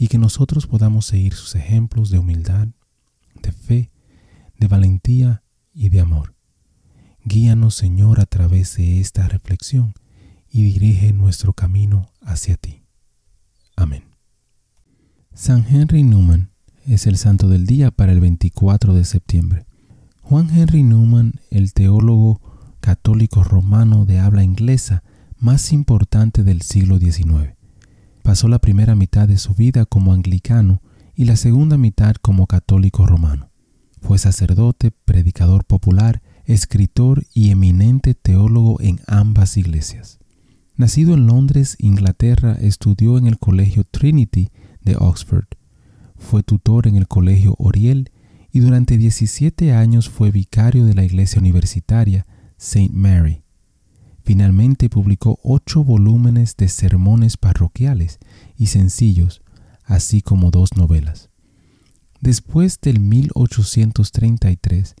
y que nosotros podamos seguir sus ejemplos de humildad, de fe, de valentía y de amor. Guíanos, Señor, a través de esta reflexión y dirige nuestro camino hacia ti. Amén. San Henry Newman es el santo del día para el 24 de septiembre. Juan Henry Newman, el teólogo católico romano de habla inglesa más importante del siglo XIX. Pasó la primera mitad de su vida como anglicano y la segunda mitad como católico romano. Fue sacerdote, predicador popular, escritor y eminente teólogo en ambas iglesias. Nacido en Londres, Inglaterra, estudió en el Colegio Trinity de Oxford. Fue tutor en el Colegio Oriel y durante 17 años fue vicario de la iglesia universitaria St. Mary. Finalmente publicó ocho volúmenes de sermones parroquiales y sencillos, así como dos novelas. Después del 1833,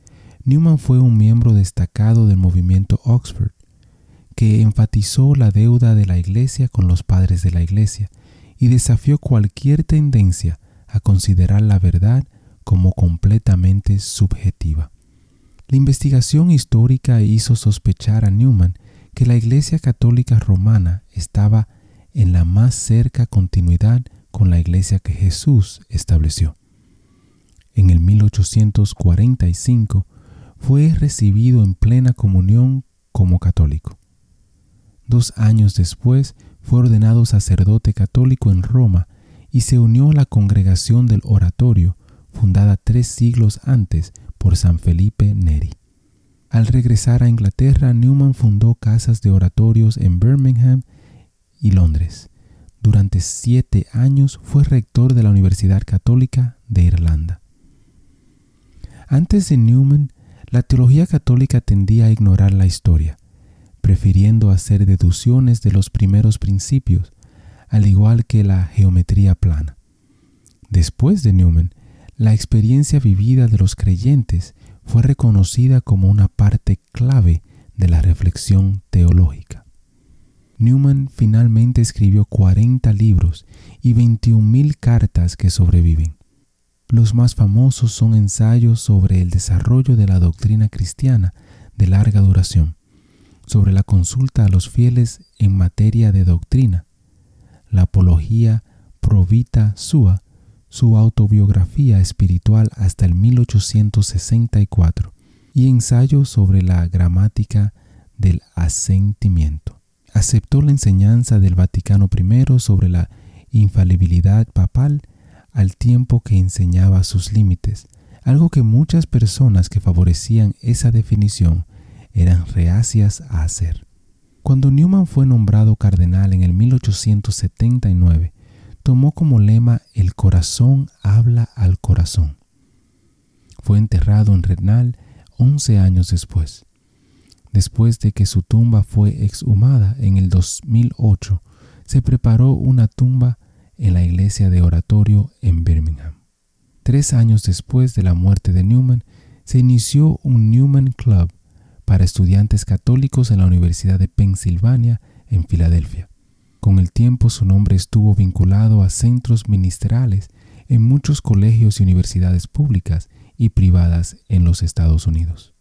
Newman fue un miembro destacado del movimiento Oxford, que enfatizó la deuda de la Iglesia con los padres de la Iglesia y desafió cualquier tendencia a considerar la verdad como completamente subjetiva. La investigación histórica hizo sospechar a Newman que la Iglesia Católica Romana estaba en la más cerca continuidad con la Iglesia que Jesús estableció. En el 1845 fue recibido en plena comunión como católico. Dos años después fue ordenado sacerdote católico en Roma y se unió a la congregación del oratorio, fundada tres siglos antes por San Felipe Neri. Al regresar a Inglaterra, Newman fundó casas de oratorios en Birmingham y Londres. Durante siete años fue rector de la Universidad Católica de Irlanda. Antes de Newman, la teología católica tendía a ignorar la historia, prefiriendo hacer deducciones de los primeros principios, al igual que la geometría plana. Después de Newman, la experiencia vivida de los creyentes fue reconocida como una parte clave de la reflexión teológica. Newman finalmente escribió 40 libros y 21.000 cartas que sobreviven. Los más famosos son ensayos sobre el desarrollo de la doctrina cristiana de larga duración, sobre la consulta a los fieles en materia de doctrina, la apología provita sua su autobiografía espiritual hasta el 1864 y ensayo sobre la gramática del asentimiento. Aceptó la enseñanza del Vaticano I sobre la infalibilidad papal al tiempo que enseñaba sus límites, algo que muchas personas que favorecían esa definición eran reacias a hacer. Cuando Newman fue nombrado cardenal en el 1879, tomó como lema El corazón habla al corazón. Fue enterrado en Renal 11 años después. Después de que su tumba fue exhumada en el 2008, se preparó una tumba en la iglesia de oratorio en Birmingham. Tres años después de la muerte de Newman, se inició un Newman Club para estudiantes católicos en la Universidad de Pensilvania en Filadelfia. Con el tiempo su nombre estuvo vinculado a centros ministeriales en muchos colegios y universidades públicas y privadas en los Estados Unidos.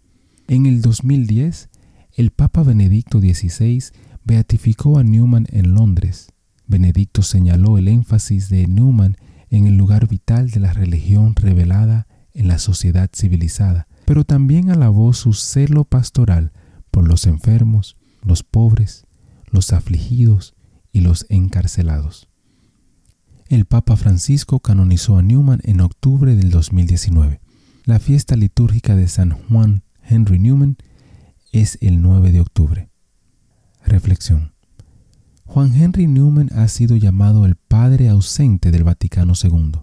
En el 2010, el Papa Benedicto XVI beatificó a Newman en Londres. Benedicto señaló el énfasis de Newman en el lugar vital de la religión revelada en la sociedad civilizada, pero también alabó su celo pastoral por los enfermos, los pobres, los afligidos y los encarcelados. El Papa Francisco canonizó a Newman en octubre del 2019. La fiesta litúrgica de San Juan Henry Newman es el 9 de octubre. Reflexión. Juan Henry Newman ha sido llamado el padre ausente del Vaticano II,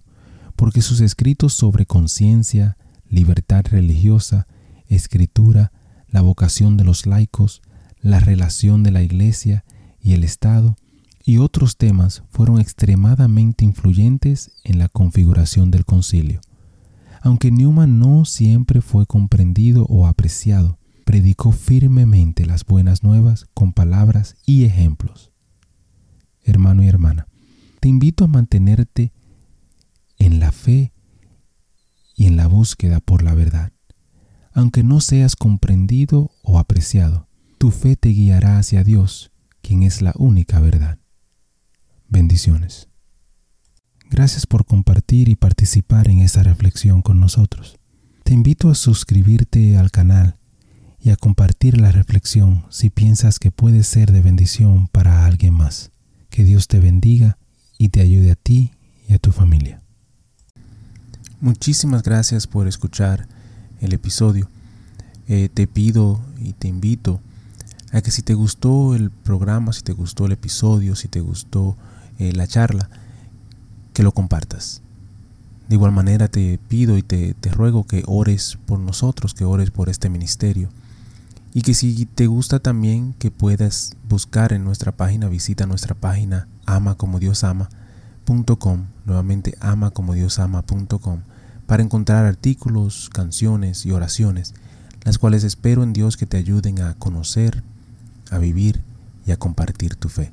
porque sus escritos sobre conciencia, libertad religiosa, escritura, la vocación de los laicos, la relación de la Iglesia y el Estado y otros temas fueron extremadamente influyentes en la configuración del concilio. Aunque Newman no siempre fue comprendido o apreciado, predicó firmemente las buenas nuevas con palabras y ejemplos. Hermano y hermana, te invito a mantenerte en la fe y en la búsqueda por la verdad. Aunque no seas comprendido o apreciado, tu fe te guiará hacia Dios, quien es la única verdad. Bendiciones. Gracias por compartir y participar en esta reflexión con nosotros. Te invito a suscribirte al canal y a compartir la reflexión si piensas que puede ser de bendición para alguien más. Que Dios te bendiga y te ayude a ti y a tu familia. Muchísimas gracias por escuchar el episodio. Eh, te pido y te invito a que si te gustó el programa, si te gustó el episodio, si te gustó eh, la charla, que lo compartas. De igual manera te pido y te, te ruego que ores por nosotros, que ores por este ministerio. Y que si te gusta también que puedas buscar en nuestra página, visita nuestra página amacomodiosama.com, nuevamente amacomodiosama.com, para encontrar artículos, canciones y oraciones, las cuales espero en Dios que te ayuden a conocer, a vivir y a compartir tu fe.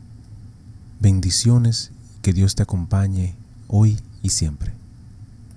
Bendiciones, que Dios te acompañe hoy y siempre.